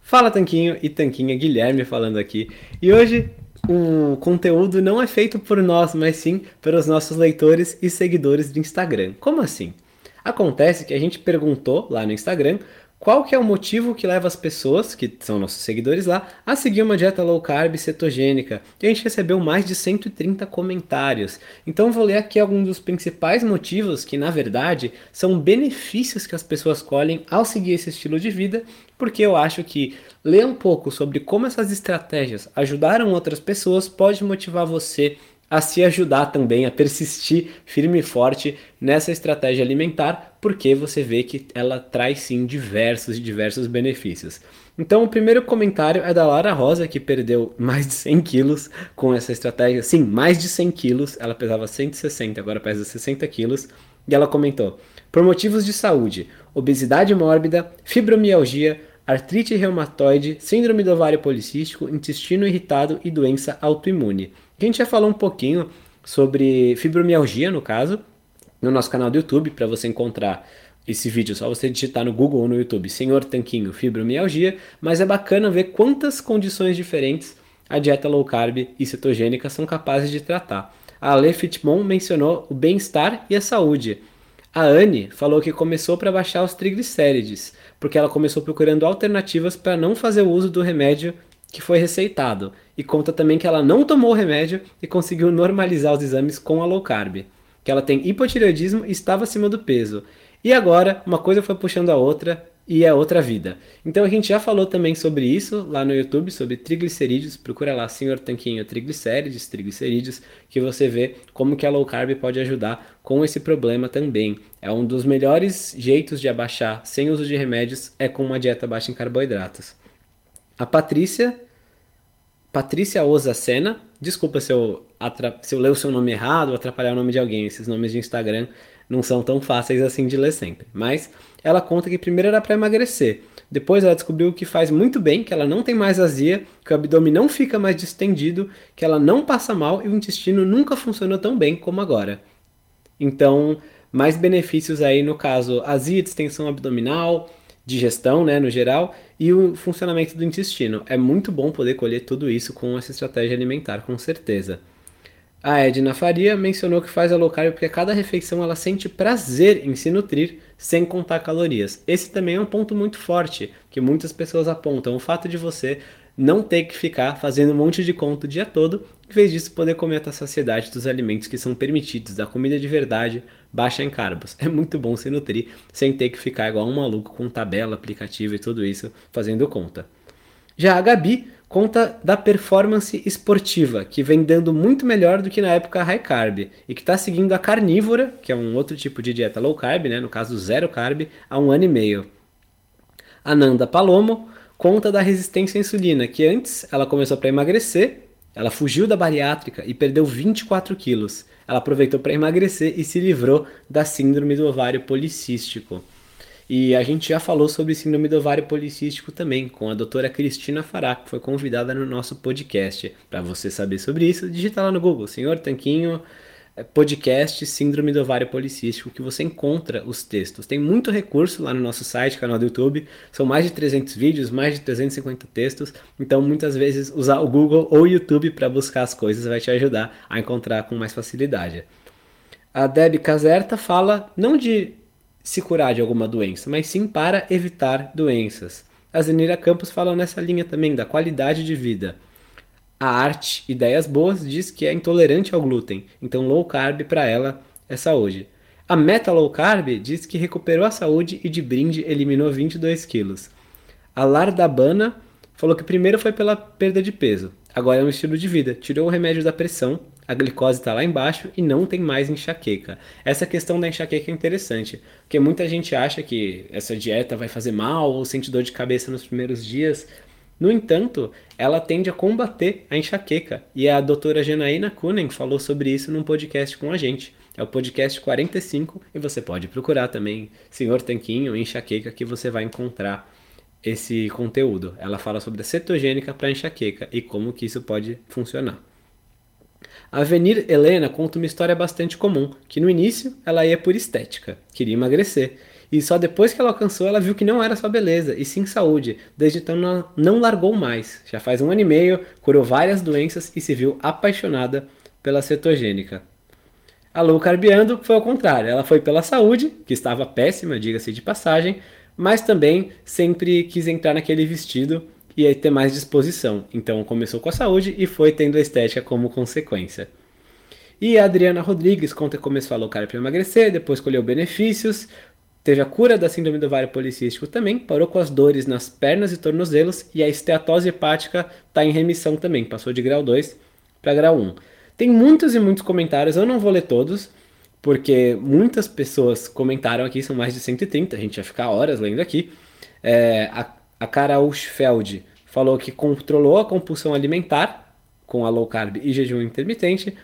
Fala Tanquinho e Tanquinha Guilherme falando aqui. E hoje o conteúdo não é feito por nós, mas sim pelos nossos leitores e seguidores do Instagram. Como assim? Acontece que a gente perguntou lá no Instagram qual que é o motivo que leva as pessoas, que são nossos seguidores lá, a seguir uma dieta low carb cetogênica. E a gente recebeu mais de 130 comentários. Então vou ler aqui alguns dos principais motivos que, na verdade, são benefícios que as pessoas colhem ao seguir esse estilo de vida, porque eu acho que ler um pouco sobre como essas estratégias ajudaram outras pessoas pode motivar você a se ajudar também a persistir firme e forte nessa estratégia alimentar, porque você vê que ela traz sim diversos e diversos benefícios. Então, o primeiro comentário é da Lara Rosa, que perdeu mais de 100 quilos com essa estratégia. Sim, mais de 100 quilos. Ela pesava 160, agora pesa 60 quilos. E ela comentou: por motivos de saúde, obesidade mórbida, fibromialgia, artrite reumatoide, síndrome do ovário policístico, intestino irritado e doença autoimune. A gente já falou um pouquinho sobre fibromialgia, no caso, no nosso canal do YouTube, para você encontrar esse vídeo, só você digitar no Google ou no YouTube, Senhor Tanquinho Fibromialgia, mas é bacana ver quantas condições diferentes a dieta low carb e cetogênica são capazes de tratar. A Ale Fitmon mencionou o bem-estar e a saúde. A Anne falou que começou para baixar os triglicérides, porque ela começou procurando alternativas para não fazer o uso do remédio que foi receitado. E conta também que ela não tomou o remédio e conseguiu normalizar os exames com a low carb. Que ela tem hipotireoidismo e estava acima do peso. E agora, uma coisa foi puxando a outra e é outra vida. Então a gente já falou também sobre isso lá no YouTube, sobre triglicerídeos. Procura lá, Senhor Tanquinho, triglicérides, triglicerídeos, que você vê como que a low carb pode ajudar com esse problema também. É um dos melhores jeitos de abaixar sem uso de remédios é com uma dieta baixa em carboidratos. A Patrícia Patrícia Osacena, desculpa se eu, se eu ler o seu nome errado atrapalhar o nome de alguém, esses nomes de Instagram não são tão fáceis assim de ler sempre. Mas ela conta que primeiro era para emagrecer, depois ela descobriu que faz muito bem, que ela não tem mais azia, que o abdômen não fica mais distendido, que ela não passa mal e o intestino nunca funcionou tão bem como agora. Então, mais benefícios aí no caso azia, distensão abdominal, digestão, né, no geral, e o funcionamento do intestino. É muito bom poder colher tudo isso com essa estratégia alimentar, com certeza. A Edna Faria mencionou que faz a low carb porque a cada refeição ela sente prazer em se nutrir sem contar calorias. Esse também é um ponto muito forte que muitas pessoas apontam. O fato de você não ter que ficar fazendo um monte de conta o dia todo, em vez disso poder comer a saciedade dos alimentos que são permitidos, da comida de verdade, baixa em carbos. É muito bom se nutrir sem ter que ficar igual um maluco com tabela, aplicativo e tudo isso fazendo conta. Já a Gabi conta da performance esportiva, que vem dando muito melhor do que na época high carb, e que está seguindo a carnívora, que é um outro tipo de dieta low carb, né, no caso zero carb, há um ano e meio. A Nanda Palomo conta da resistência à insulina, que antes ela começou para emagrecer, ela fugiu da bariátrica e perdeu 24 quilos. Ela aproveitou para emagrecer e se livrou da síndrome do ovário policístico. E a gente já falou sobre síndrome do ovário policístico também, com a doutora Cristina Fará, que foi convidada no nosso podcast. Para você saber sobre isso, digita lá no Google, Senhor Tanquinho é, podcast Síndrome do Ovário Policístico, que você encontra os textos. Tem muito recurso lá no nosso site, canal do YouTube. São mais de 300 vídeos, mais de 350 textos. Então, muitas vezes, usar o Google ou o YouTube para buscar as coisas vai te ajudar a encontrar com mais facilidade. A Debbie Caserta fala não de se curar de alguma doença, mas sim para evitar doenças. A Zenira Campos fala nessa linha também da qualidade de vida. A arte Ideias Boas diz que é intolerante ao glúten, então low carb para ela é saúde. A Meta Low Carb diz que recuperou a saúde e de brinde eliminou 22 quilos. A Lardabana falou que primeiro foi pela perda de peso, agora é um estilo de vida, tirou o remédio da pressão, a glicose está lá embaixo e não tem mais enxaqueca. Essa questão da enxaqueca é interessante, porque muita gente acha que essa dieta vai fazer mal ou sente dor de cabeça nos primeiros dias. No entanto, ela tende a combater a enxaqueca, e a doutora Janaína Kunen falou sobre isso num podcast com a gente. É o podcast 45 e você pode procurar também Senhor Tanquinho Enxaqueca que você vai encontrar esse conteúdo. Ela fala sobre a cetogênica para enxaqueca e como que isso pode funcionar. A Avenir Helena conta uma história bastante comum, que no início ela ia por estética, queria emagrecer, e só depois que ela alcançou ela viu que não era só beleza, e sim saúde. Desde então não, não largou mais. Já faz um ano e meio, curou várias doenças e se viu apaixonada pela cetogênica. A low carbiando foi ao contrário, ela foi pela saúde, que estava péssima, diga-se de passagem, mas também sempre quis entrar naquele vestido e aí ter mais disposição. Então começou com a saúde e foi tendo a estética como consequência. E a Adriana Rodrigues conta como começou a low carb para emagrecer, depois colheu benefícios, teve a cura da síndrome do ovário policístico também, parou com as dores nas pernas e tornozelos e a esteatose hepática está em remissão também, passou de grau 2 para grau 1. Tem muitos e muitos comentários, eu não vou ler todos, porque muitas pessoas comentaram aqui, são mais de 130, a gente vai ficar horas lendo aqui. É, a, a Cara Uschfeld falou que controlou a compulsão alimentar com a low carb e jejum intermitente.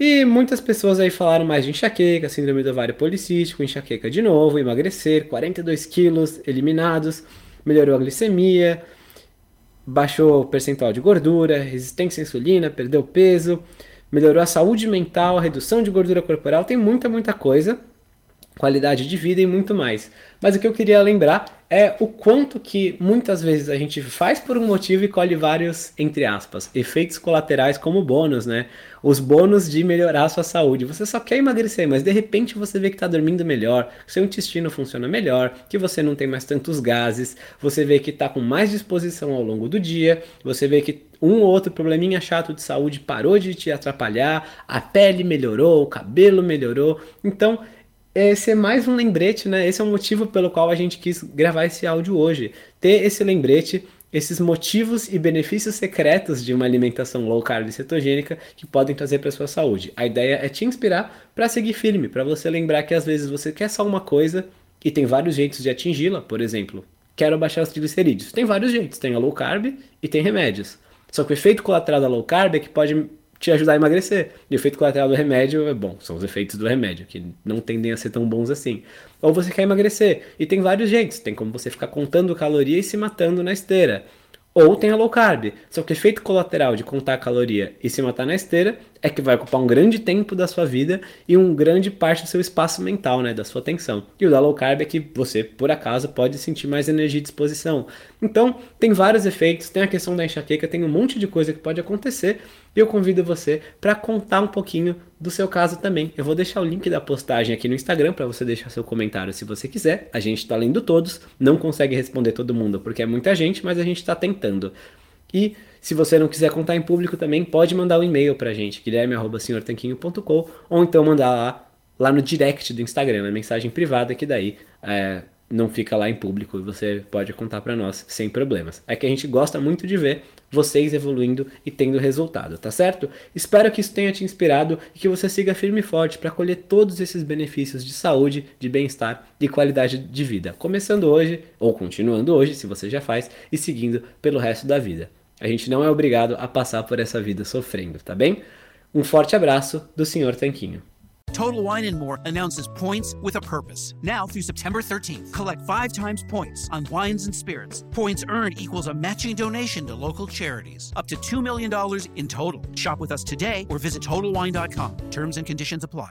E muitas pessoas aí falaram mais de enxaqueca, síndrome do ovário policístico, enxaqueca de novo, emagrecer, 42 quilos eliminados, melhorou a glicemia, baixou o percentual de gordura, resistência à insulina, perdeu peso, melhorou a saúde mental, redução de gordura corporal, tem muita, muita coisa, qualidade de vida e muito mais. Mas o que eu queria lembrar é o quanto que muitas vezes a gente faz por um motivo e colhe vários, entre aspas, efeitos colaterais como bônus, né? Os bônus de melhorar a sua saúde. Você só quer emagrecer, mas de repente você vê que está dormindo melhor, seu intestino funciona melhor, que você não tem mais tantos gases, você vê que está com mais disposição ao longo do dia, você vê que um ou outro probleminha chato de saúde parou de te atrapalhar, a pele melhorou, o cabelo melhorou. Então, esse é mais um lembrete, né? Esse é o motivo pelo qual a gente quis gravar esse áudio hoje. Ter esse lembrete, esses motivos e benefícios secretos de uma alimentação low carb e cetogênica que podem trazer para sua saúde. A ideia é te inspirar para seguir firme, para você lembrar que às vezes você quer só uma coisa e tem vários jeitos de atingi-la. Por exemplo, quero baixar os triglicerídeos. Tem vários jeitos, tem a low carb e tem remédios. Só que o efeito colateral da low carb é que pode te ajudar a emagrecer. E o efeito colateral do remédio é bom, são os efeitos do remédio, que não tendem a ser tão bons assim. Ou você quer emagrecer, e tem vários jeitos, tem como você ficar contando caloria e se matando na esteira. Ou tem a low carb. Só que o efeito colateral de contar caloria e se matar na esteira é que vai ocupar um grande tempo da sua vida e um grande parte do seu espaço mental, né, da sua atenção. E o da low carb é que você, por acaso, pode sentir mais energia e disposição. Então, tem vários efeitos, tem a questão da enxaqueca, tem um monte de coisa que pode acontecer e eu convido você para contar um pouquinho do seu caso também. Eu vou deixar o link da postagem aqui no Instagram para você deixar seu comentário se você quiser. A gente está lendo todos, não consegue responder todo mundo porque é muita gente, mas a gente está tentando. E se você não quiser contar em público também, pode mandar um e-mail para a gente, guilherme.senhortanquinho.com ou então mandar lá, lá no direct do Instagram, na mensagem privada, que daí é, não fica lá em público e você pode contar para nós sem problemas. É que a gente gosta muito de ver vocês evoluindo e tendo resultado, tá certo? Espero que isso tenha te inspirado e que você siga firme e forte para colher todos esses benefícios de saúde, de bem-estar e qualidade de vida, começando hoje ou continuando hoje, se você já faz, e seguindo pelo resto da vida. A gente não é obrigado a passar por essa vida sofrendo, tá bem? Um forte abraço do Sr. Tanquinho. Total Wine and More announces points with a purpose. Now through September 13th, collect five times points on wines and spirits. Points earned equals a matching donation to local charities, up to $2 million in total. Shop with us today or visit TotalWine.com. Terms and conditions apply.